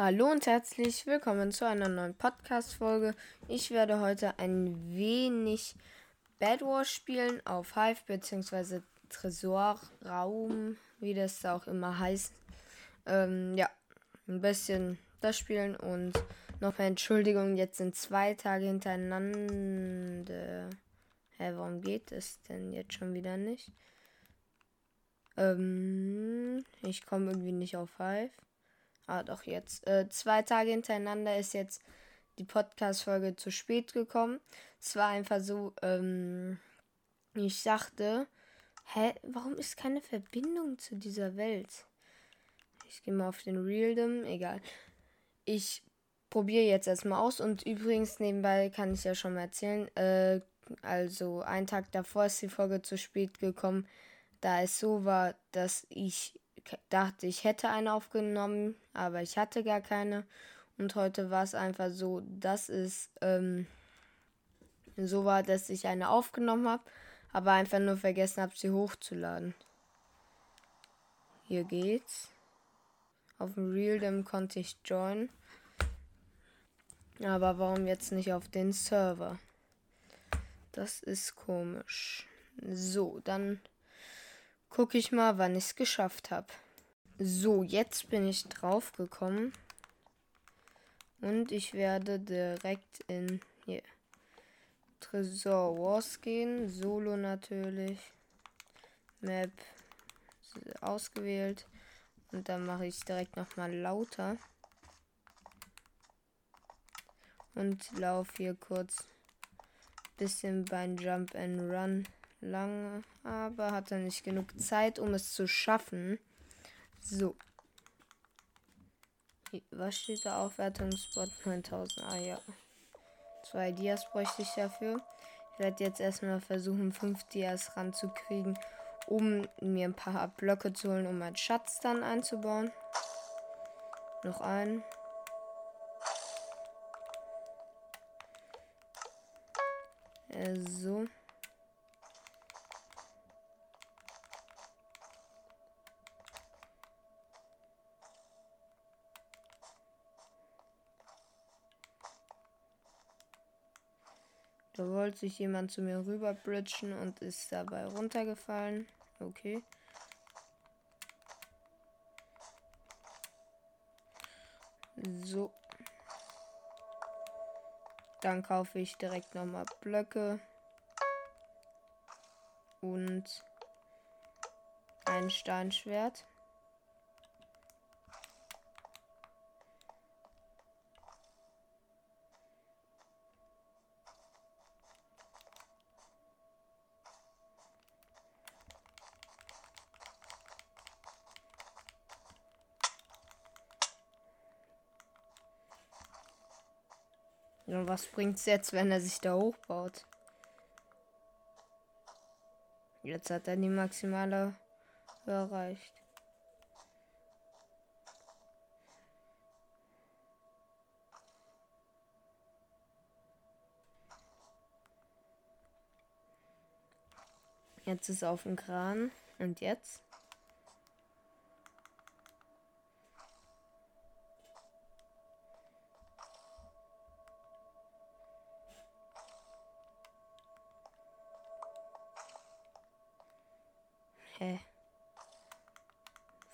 Hallo und herzlich willkommen zu einer neuen Podcast-Folge. Ich werde heute ein wenig Bad Wars spielen auf Hive bzw. Tresorraum, wie das auch immer heißt. Ähm, ja, ein bisschen das spielen und noch eine Entschuldigung, jetzt sind zwei Tage hintereinander. Hä, warum geht es denn jetzt schon wieder nicht? Ähm, ich komme irgendwie nicht auf Hive. Ah, doch jetzt. Äh, zwei Tage hintereinander ist jetzt die Podcast-Folge zu spät gekommen. Es war einfach so, ähm, ich dachte, hä, warum ist keine Verbindung zu dieser Welt? Ich gehe mal auf den Realdom, egal. Ich probiere jetzt erstmal aus und übrigens nebenbei kann ich ja schon mal erzählen, äh, also einen Tag davor ist die Folge zu spät gekommen, da es so war, dass ich dachte, ich hätte eine aufgenommen, aber ich hatte gar keine. Und heute war es einfach so, dass es ähm, so war, dass ich eine aufgenommen habe, aber einfach nur vergessen habe, sie hochzuladen. Hier geht's. Auf dem Realdem konnte ich joinen. Aber warum jetzt nicht auf den Server? Das ist komisch. So, dann gucke ich mal, wann ich es geschafft habe. So, jetzt bin ich drauf gekommen. Und ich werde direkt in hier, Tresor Wars gehen. Solo natürlich. Map ausgewählt. Und dann mache ich es direkt nochmal lauter. Und laufe hier kurz bisschen beim Jump and Run lange, aber hatte nicht genug Zeit, um es zu schaffen. So. Was steht da? Aufwertungsbot 9000. Ah ja. Zwei Dias bräuchte ich dafür. Ich werde jetzt erstmal versuchen, fünf Dias ranzukriegen, um mir ein paar Blöcke zu holen, um meinen Schatz dann einzubauen. Noch einen. Äh, so. Da wollte sich jemand zu mir rüber und ist dabei runtergefallen. Okay. So. Dann kaufe ich direkt nochmal Blöcke. Und ein Steinschwert. Was bringt's jetzt, wenn er sich da hochbaut? Jetzt hat er die maximale erreicht. Jetzt ist er auf dem Kran. Und jetzt? Hä?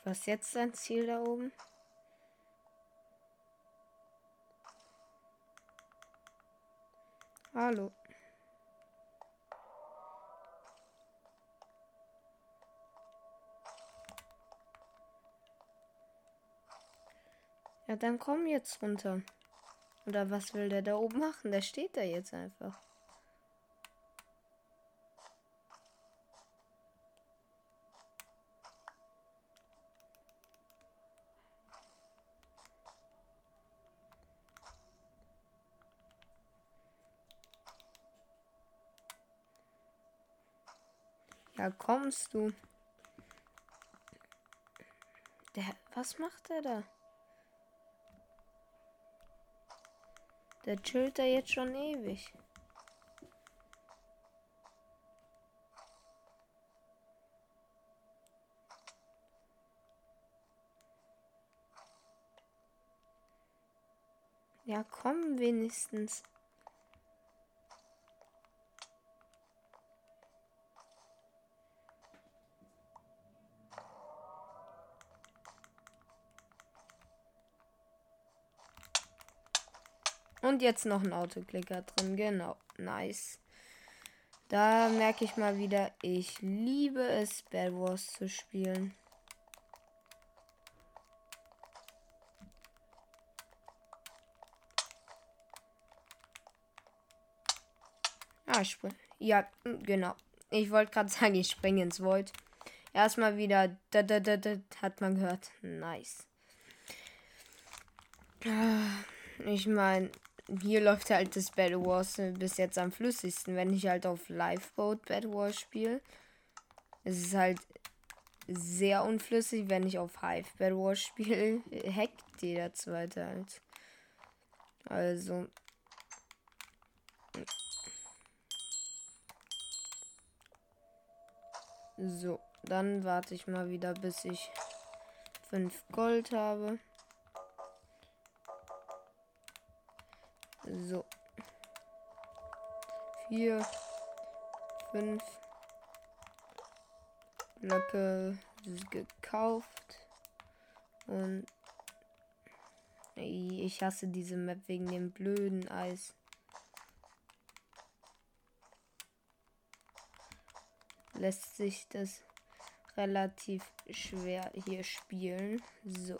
Was jetzt sein Ziel da oben? Hallo. Ja, dann komm jetzt runter. Oder was will der da oben machen? Der steht da jetzt einfach. Ja, kommst du? Der, was macht er da? Der chillt da jetzt schon ewig. Ja, komm wenigstens. Und jetzt noch ein Autoklicker drin. Genau. Nice. Da merke ich mal wieder, ich liebe es, Bad Wars zu spielen. Ah, ich spring. Ja, genau. Ich wollte gerade sagen, ich springe ins Void. Erstmal wieder. Da, da, da, da, hat man gehört. Nice. Ah, ich meine, hier läuft halt das Battle Wars bis jetzt am flüssigsten. Wenn ich halt auf Lifeboat Battle Wars spiele, ist es halt sehr unflüssig. Wenn ich auf Hive Battle Wars spiele, hackt jeder zweite halt. Also. So, dann warte ich mal wieder, bis ich 5 Gold habe. So. Vier, fünf Blöcke gekauft. Und ich hasse diese Map wegen dem blöden Eis. Lässt sich das relativ schwer hier spielen. So.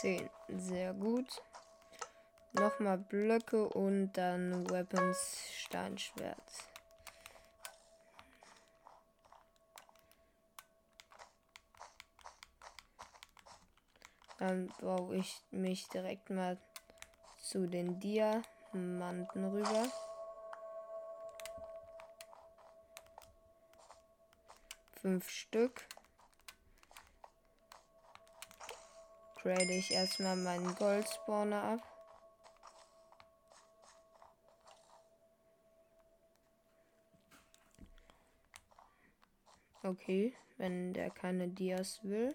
10. Sehr gut. Nochmal Blöcke und dann Weapons Steinschwert. Dann baue ich mich direkt mal zu den Diamanten rüber. Fünf Stück. Grade ich erstmal meinen Goldspawner ab. Okay, wenn der keine Dias will.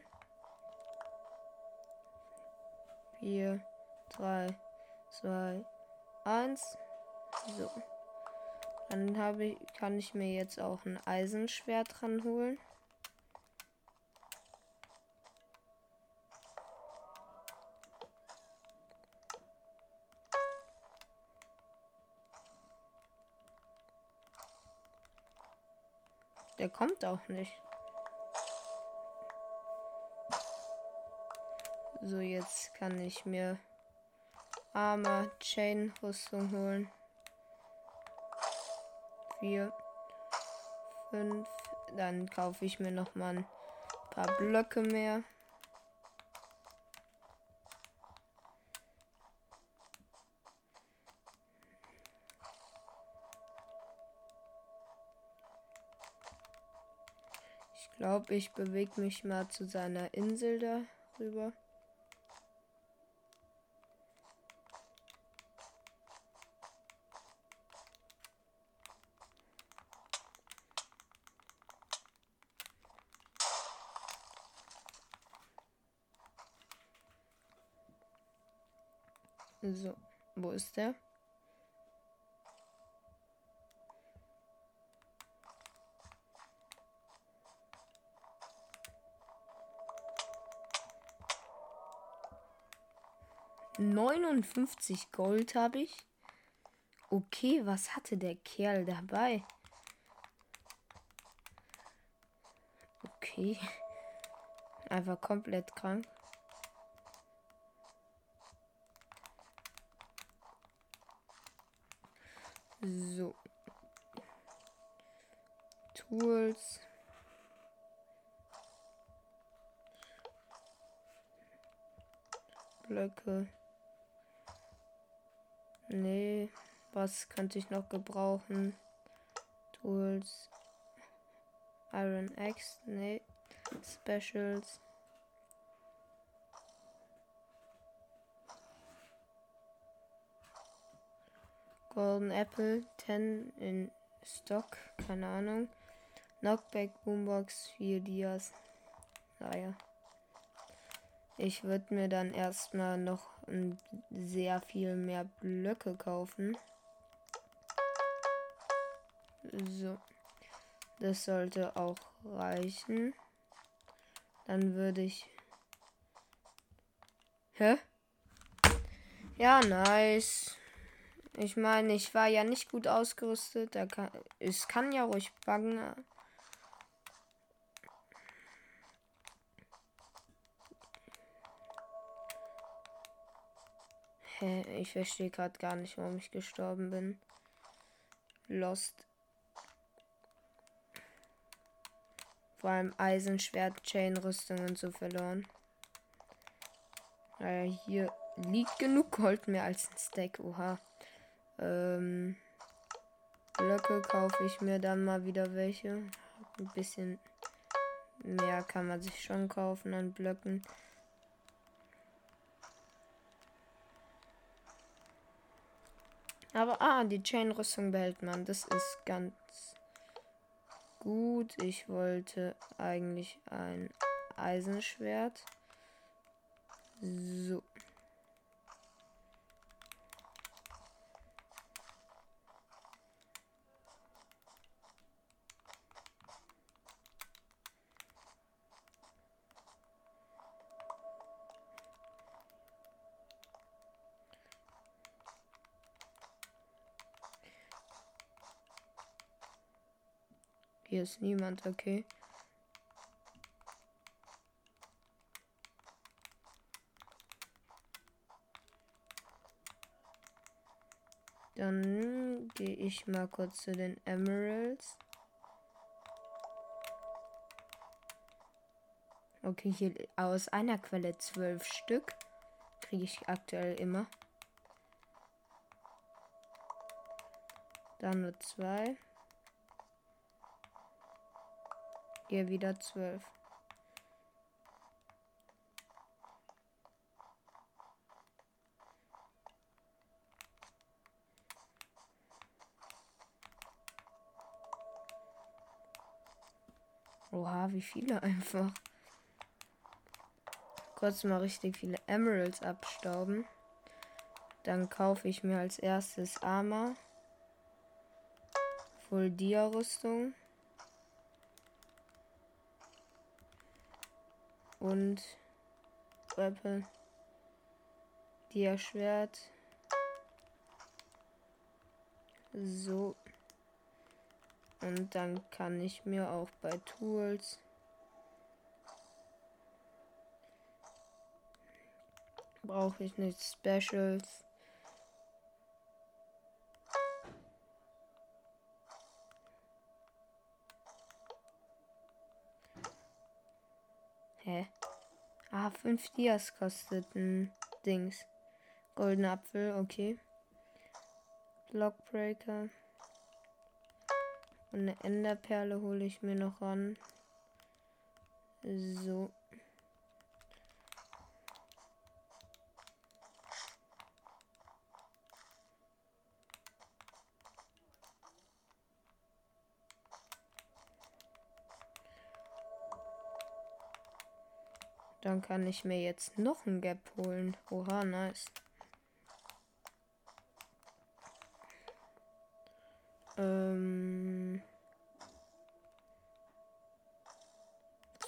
4, 3, 2, 1. So. Dann habe ich, kann ich mir jetzt auch ein Eisenschwert dran holen. Der kommt auch nicht. So, jetzt kann ich mir Armor Chain Rüstung holen. Vier, fünf. Dann kaufe ich mir noch mal ein paar Blöcke mehr. Glaube, ich bewege mich mal zu seiner Insel da rüber. So, wo ist der? 59 Gold habe ich. Okay, was hatte der Kerl dabei? Okay. Einfach komplett krank. So. Tools. Blöcke. Nee, was könnte ich noch gebrauchen? Tools. Iron X, nee. Specials. Golden Apple 10 in Stock, keine Ahnung. Knockback, Boombox, 4 Dias. Naja. Ich würde mir dann erstmal noch sehr viel mehr Blöcke kaufen. So. Das sollte auch reichen. Dann würde ich. Hä? Ja, nice. Ich meine, ich war ja nicht gut ausgerüstet. Da kann, es kann ja ruhig buggen. Hä? Ich verstehe gerade gar nicht, warum ich gestorben bin. Lost. Vor allem Eisenschwert, Chain-Rüstung und so verloren. Naja, hier liegt genug Gold mehr als ein Stack. Oha. Ähm, Blöcke kaufe ich mir dann mal wieder welche. Ein bisschen mehr kann man sich schon kaufen an Blöcken. Aber ah, die Chain-Rüstung behält man. Das ist ganz gut. Ich wollte eigentlich ein Eisenschwert. So. Hier ist niemand, okay. Dann gehe ich mal kurz zu den Emeralds. Okay, hier aus einer Quelle zwölf Stück. Kriege ich aktuell immer. Dann nur zwei. Ihr wieder zwölf. Oha, wie viele einfach. Kurz mal richtig viele Emeralds abstauben. Dann kaufe ich mir als erstes Armor. Full Dia Rüstung. Und Weapon. Dia Schwert. So. Und dann kann ich mir auch bei Tools brauche ich nicht Specials. Ah, 5 Dias kostet ein Dings. Goldener Apfel, okay. Blockbreaker. Und eine Enderperle hole ich mir noch ran. So. Dann kann ich mir jetzt noch ein Gap holen. Oha, nice. Ähm.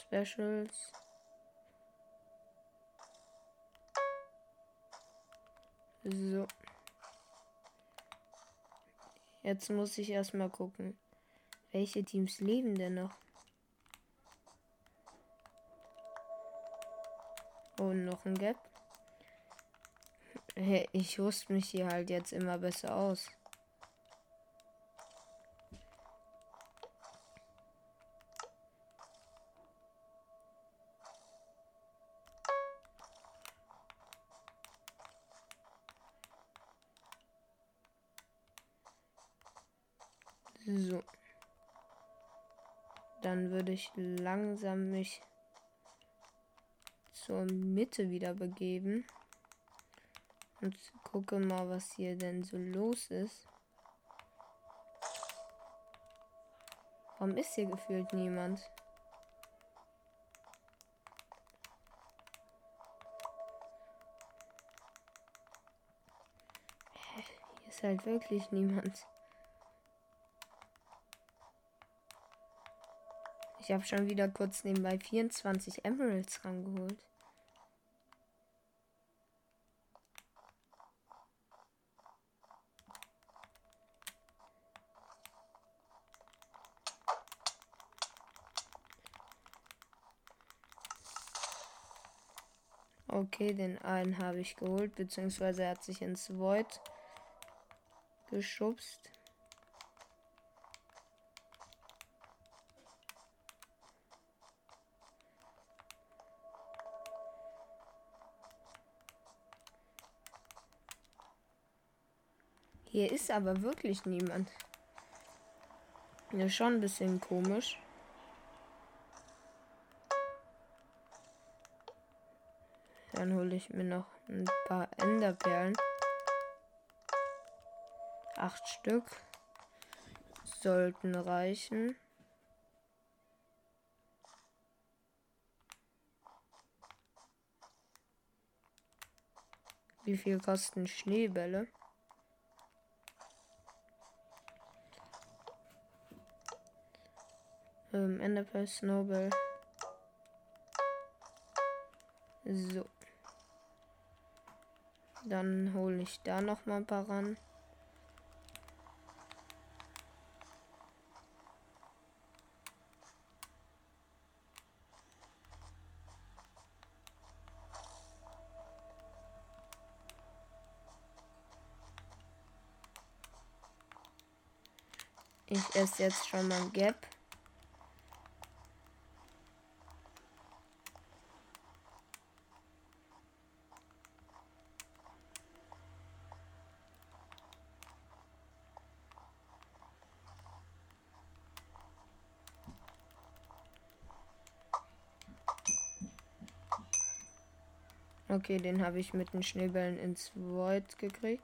Specials. So. Jetzt muss ich erstmal gucken, welche Teams leben denn noch. Und noch ein Gap. Ich rüste mich hier halt jetzt immer besser aus. So. Dann würde ich langsam mich zur Mitte wieder begeben. Und gucke mal, was hier denn so los ist. Warum ist hier gefühlt niemand? Hier ist halt wirklich niemand. Ich habe schon wieder kurz nebenbei 24 Emeralds rangeholt. Okay, den einen habe ich geholt, beziehungsweise er hat sich ins Void geschubst. Hier ist aber wirklich niemand. Ja, schon ein bisschen komisch. Dann hole ich mir noch ein paar Enderperlen. Acht Stück sollten reichen. Wie viel kosten Schneebälle? Ähm, Enderpearl Snowball. So. Dann hole ich da noch mal ein paar ran. Ich esse jetzt schon mal ein Gap. Okay, den habe ich mit den Schneebällen ins Void gekriegt.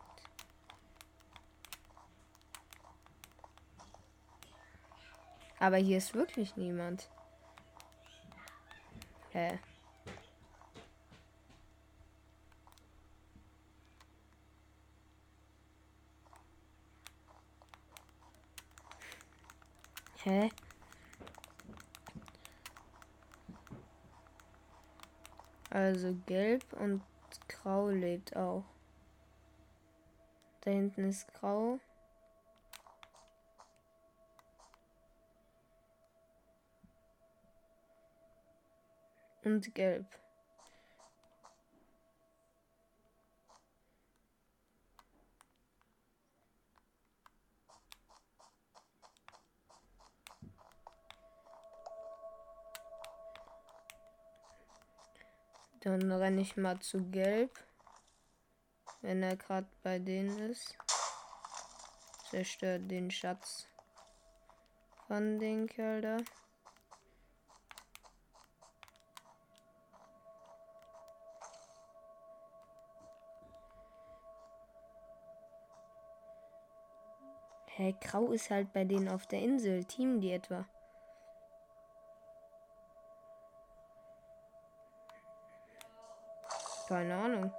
Aber hier ist wirklich niemand. Hä? Hä? Also gelb und grau lebt auch. Da hinten ist grau. Und gelb. Dann renne ich mal zu Gelb. Wenn er gerade bei denen ist. Zerstört den Schatz von den Kerl da. Hä, hey, Grau ist halt bei denen auf der Insel. Team die etwa. Keine Ahnung.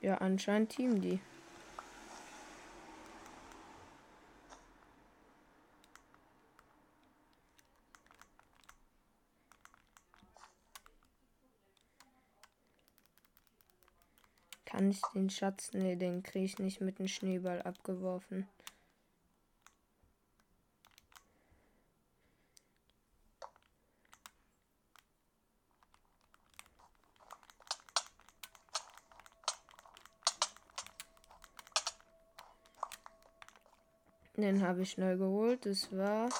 Ja, anscheinend Team die. Kann ich den Schatz? Ne, den kriege ich nicht mit dem Schneeball abgeworfen. Den habe ich schnell geholt. Das war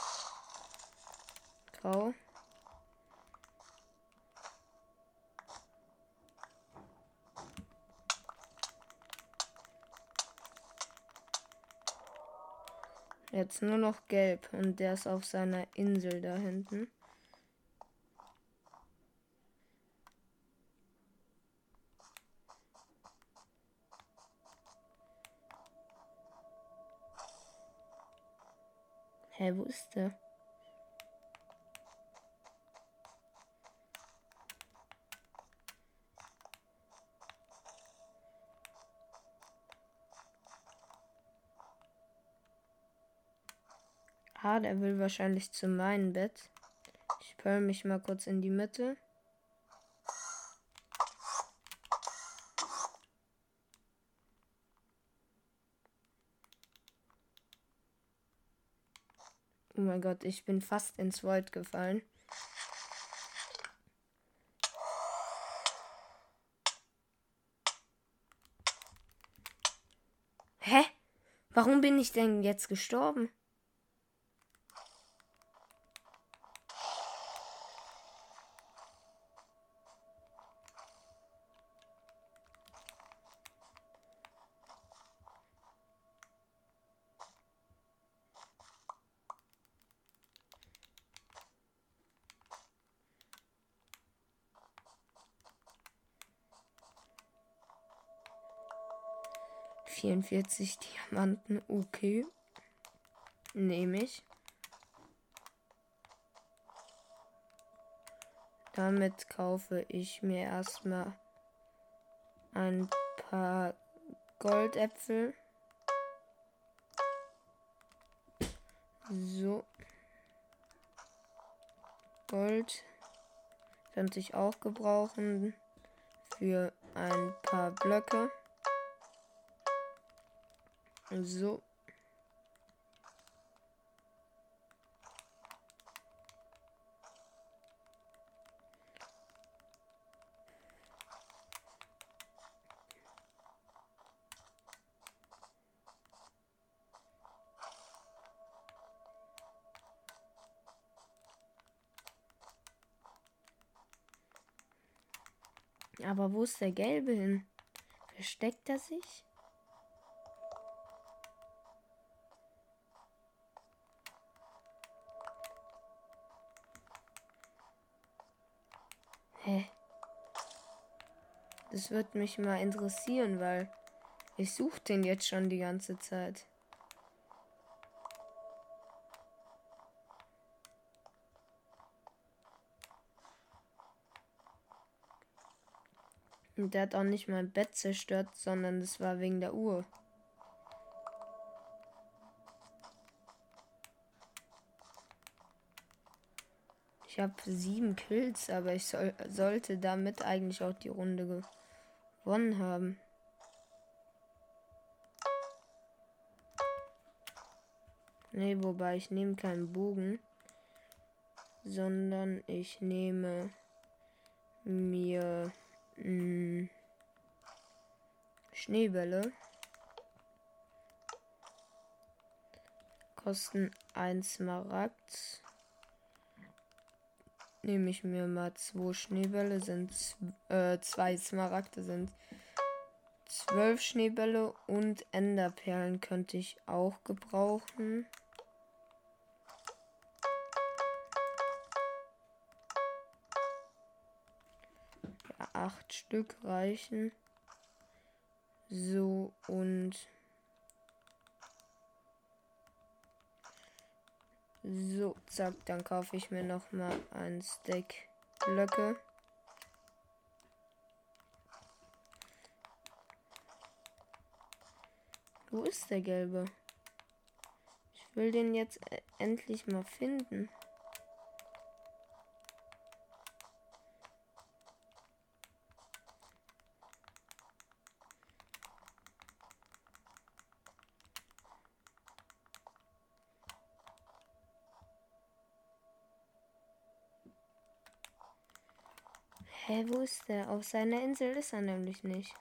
grau. Jetzt nur noch gelb und der ist auf seiner Insel da hinten. Hä, wo ist der? Ah, der will wahrscheinlich zu meinem Bett. Ich pearl mich mal kurz in die Mitte. Oh mein Gott, ich bin fast ins Void gefallen. Hä? Warum bin ich denn jetzt gestorben? Vierundvierzig Diamanten, okay. Nehme ich. Damit kaufe ich mir erstmal ein paar Goldäpfel. So. Gold könnte ich auch gebrauchen für ein paar Blöcke. So. Aber wo ist der Gelbe hin? Versteckt er sich? Wird mich mal interessieren, weil ich suche den jetzt schon die ganze Zeit. Und der hat auch nicht mein Bett zerstört, sondern das war wegen der Uhr. Ich habe sieben Kills, aber ich soll, sollte damit eigentlich auch die Runde gewonnen haben. Ne, wobei ich nehme keinen Bogen, sondern ich nehme mir mh, hm, Schneebälle. Kosten ein Smaragd. Nehme ich mir mal zwei Schneebälle, sind äh, zwei Smaragde sind zwölf Schneebälle und Enderperlen könnte ich auch gebrauchen. Ja, acht Stück reichen. So und So, zack, dann kaufe ich mir noch mal ein Stack Blöcke. Wo ist der gelbe? Ich will den jetzt äh, endlich mal finden. Ist? Auf seiner Insel ist er nämlich nicht.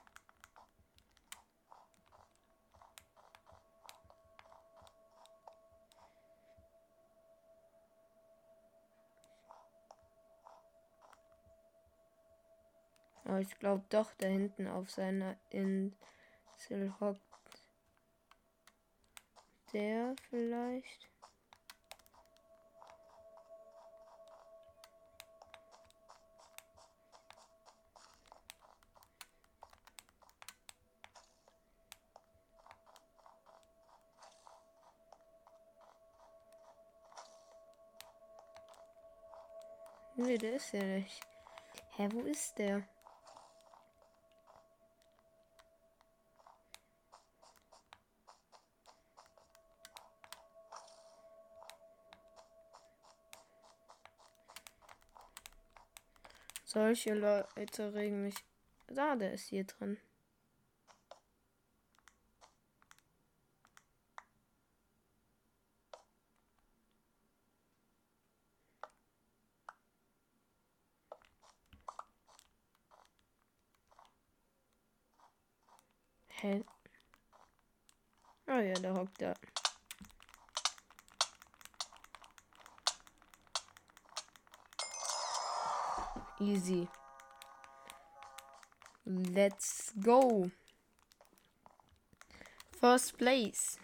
Aber ich glaube doch, da hinten auf seiner Insel hockt der vielleicht? Nee, der ist ja nicht. Hä, wo ist der? Solche Leute regen mich. Da, der ist hier drin. Hä? Da hockt er. Easy. Let's go. First place.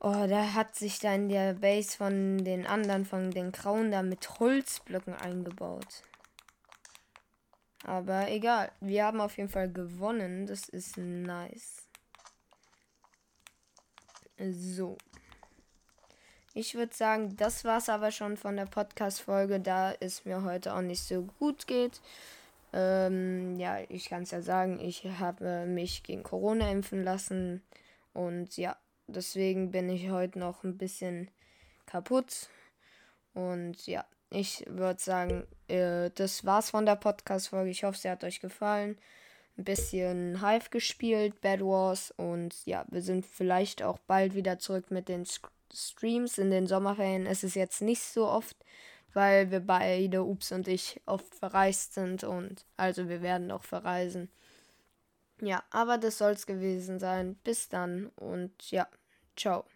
Oh, da hat sich dann der Base von den anderen, von den Grauen da mit Holzblöcken eingebaut. Aber egal. Wir haben auf jeden Fall gewonnen. Das ist nice. So. Ich würde sagen, das war's aber schon von der Podcast-Folge, da es mir heute auch nicht so gut geht. Ähm, ja, ich kann es ja sagen, ich habe mich gegen Corona impfen lassen und ja, deswegen bin ich heute noch ein bisschen kaputt. Und ja, ich würde sagen, äh, das war's von der Podcast-Folge. Ich hoffe, sie hat euch gefallen. Ein bisschen Hive gespielt, Bad Wars und ja, wir sind vielleicht auch bald wieder zurück mit den Streams in den Sommerferien ist es jetzt nicht so oft, weil wir beide, Ups und ich, oft verreist sind und also wir werden auch verreisen. Ja, aber das soll es gewesen sein. Bis dann und ja, ciao.